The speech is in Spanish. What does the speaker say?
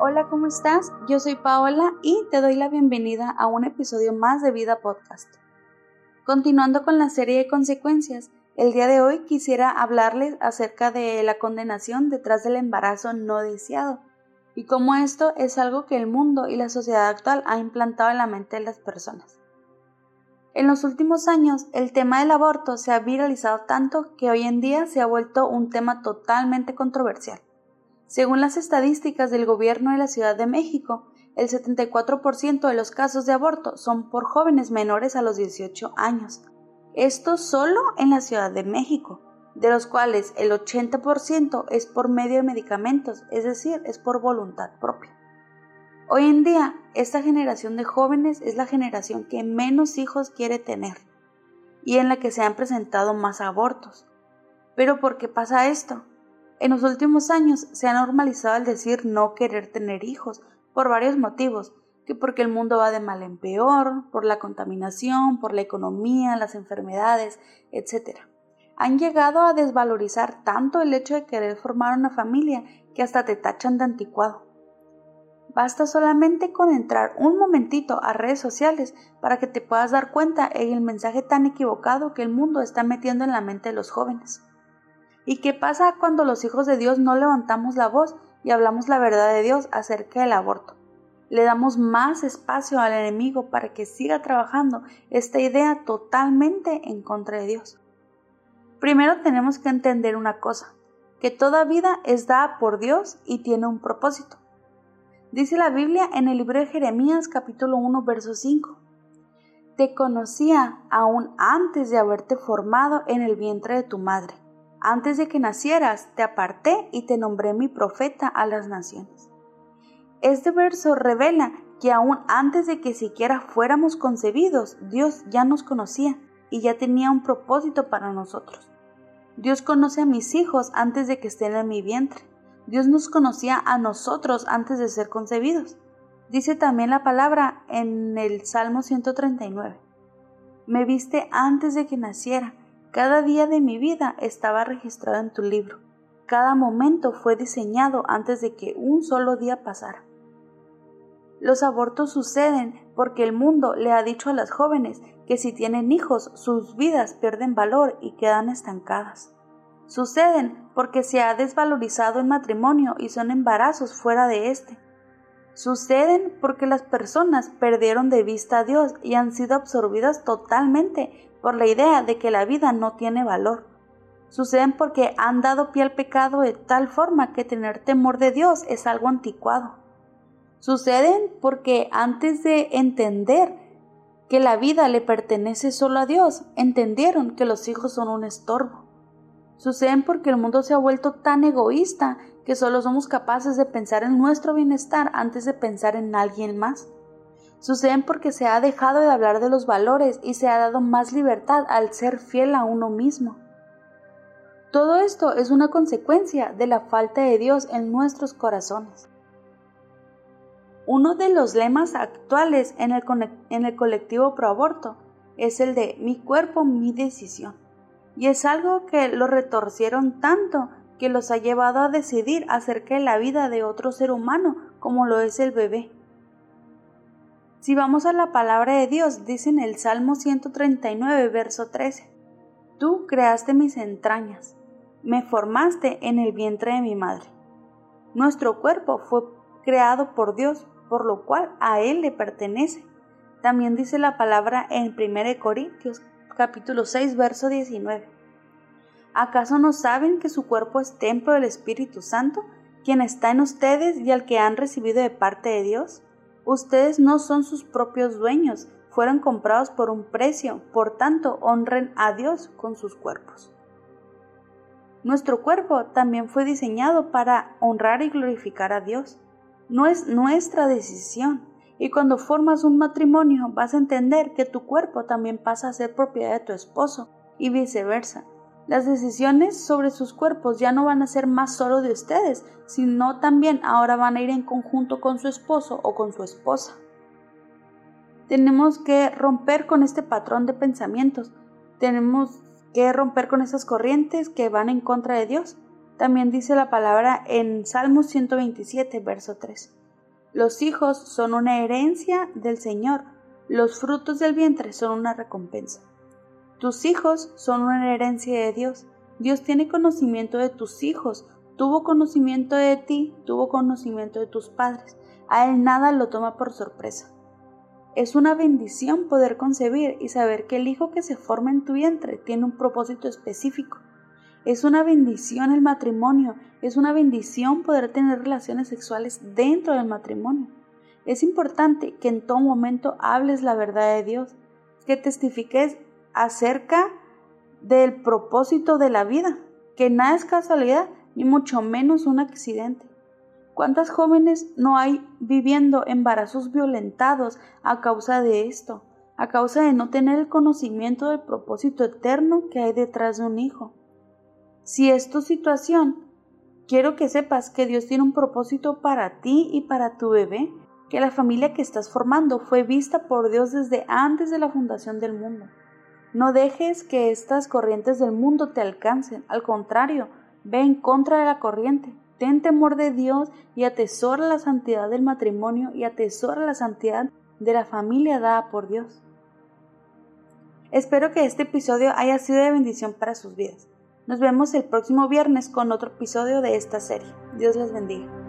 Hola, ¿cómo estás? Yo soy Paola y te doy la bienvenida a un episodio más de Vida Podcast. Continuando con la serie de consecuencias, el día de hoy quisiera hablarles acerca de la condenación detrás del embarazo no deseado y cómo esto es algo que el mundo y la sociedad actual ha implantado en la mente de las personas. En los últimos años, el tema del aborto se ha viralizado tanto que hoy en día se ha vuelto un tema totalmente controversial. Según las estadísticas del gobierno de la Ciudad de México, el 74% de los casos de aborto son por jóvenes menores a los 18 años. Esto solo en la Ciudad de México, de los cuales el 80% es por medio de medicamentos, es decir, es por voluntad propia. Hoy en día, esta generación de jóvenes es la generación que menos hijos quiere tener y en la que se han presentado más abortos. Pero ¿por qué pasa esto? En los últimos años se ha normalizado el decir no querer tener hijos por varios motivos, que porque el mundo va de mal en peor, por la contaminación, por la economía, las enfermedades, etc. Han llegado a desvalorizar tanto el hecho de querer formar una familia que hasta te tachan de anticuado. Basta solamente con entrar un momentito a redes sociales para que te puedas dar cuenta en el mensaje tan equivocado que el mundo está metiendo en la mente de los jóvenes. ¿Y qué pasa cuando los hijos de Dios no levantamos la voz y hablamos la verdad de Dios acerca del aborto? Le damos más espacio al enemigo para que siga trabajando esta idea totalmente en contra de Dios. Primero tenemos que entender una cosa, que toda vida es dada por Dios y tiene un propósito. Dice la Biblia en el libro de Jeremías capítulo 1 verso 5. Te conocía aún antes de haberte formado en el vientre de tu madre antes de que nacieras, te aparté y te nombré mi profeta a las naciones. Este verso revela que aún antes de que siquiera fuéramos concebidos, Dios ya nos conocía y ya tenía un propósito para nosotros. Dios conoce a mis hijos antes de que estén en mi vientre. Dios nos conocía a nosotros antes de ser concebidos. Dice también la palabra en el Salmo 139. Me viste antes de que naciera cada día de mi vida estaba registrado en tu libro. Cada momento fue diseñado antes de que un solo día pasara. Los abortos suceden porque el mundo le ha dicho a las jóvenes que si tienen hijos sus vidas pierden valor y quedan estancadas. Suceden porque se ha desvalorizado el matrimonio y son embarazos fuera de éste. Suceden porque las personas perdieron de vista a Dios y han sido absorbidas totalmente por la idea de que la vida no tiene valor. Suceden porque han dado pie al pecado de tal forma que tener temor de Dios es algo anticuado. Suceden porque antes de entender que la vida le pertenece solo a Dios, entendieron que los hijos son un estorbo. Suceden porque el mundo se ha vuelto tan egoísta que solo somos capaces de pensar en nuestro bienestar antes de pensar en alguien más. Suceden porque se ha dejado de hablar de los valores y se ha dado más libertad al ser fiel a uno mismo. Todo esto es una consecuencia de la falta de Dios en nuestros corazones. Uno de los lemas actuales en el, en el colectivo pro aborto es el de mi cuerpo, mi decisión. Y es algo que lo retorcieron tanto que los ha llevado a decidir acerca de la vida de otro ser humano como lo es el bebé. Si vamos a la palabra de Dios, dice en el Salmo 139, verso 13, Tú creaste mis entrañas, me formaste en el vientre de mi madre. Nuestro cuerpo fue creado por Dios, por lo cual a Él le pertenece. También dice la palabra en 1 Corintios capítulo 6, verso 19. ¿Acaso no saben que su cuerpo es templo del Espíritu Santo, quien está en ustedes y al que han recibido de parte de Dios? Ustedes no son sus propios dueños, fueron comprados por un precio, por tanto honren a Dios con sus cuerpos. Nuestro cuerpo también fue diseñado para honrar y glorificar a Dios. No es nuestra decisión. Y cuando formas un matrimonio vas a entender que tu cuerpo también pasa a ser propiedad de tu esposo y viceversa. Las decisiones sobre sus cuerpos ya no van a ser más solo de ustedes, sino también ahora van a ir en conjunto con su esposo o con su esposa. Tenemos que romper con este patrón de pensamientos. Tenemos que romper con esas corrientes que van en contra de Dios. También dice la palabra en Salmos 127, verso 3. Los hijos son una herencia del Señor. Los frutos del vientre son una recompensa. Tus hijos son una herencia de Dios. Dios tiene conocimiento de tus hijos, tuvo conocimiento de ti, tuvo conocimiento de tus padres. A Él nada lo toma por sorpresa. Es una bendición poder concebir y saber que el hijo que se forma en tu vientre tiene un propósito específico. Es una bendición el matrimonio, es una bendición poder tener relaciones sexuales dentro del matrimonio. Es importante que en todo momento hables la verdad de Dios, que testifiques acerca del propósito de la vida, que nada es casualidad, ni mucho menos un accidente. ¿Cuántas jóvenes no hay viviendo embarazos violentados a causa de esto? A causa de no tener el conocimiento del propósito eterno que hay detrás de un hijo. Si es tu situación, quiero que sepas que Dios tiene un propósito para ti y para tu bebé, que la familia que estás formando fue vista por Dios desde antes de la fundación del mundo. No dejes que estas corrientes del mundo te alcancen, al contrario, ve en contra de la corriente, Ten temor de Dios y atesora la santidad del matrimonio y atesora la santidad de la familia dada por Dios. Espero que este episodio haya sido de bendición para sus vidas. Nos vemos el próximo viernes con otro episodio de esta serie. Dios les bendiga.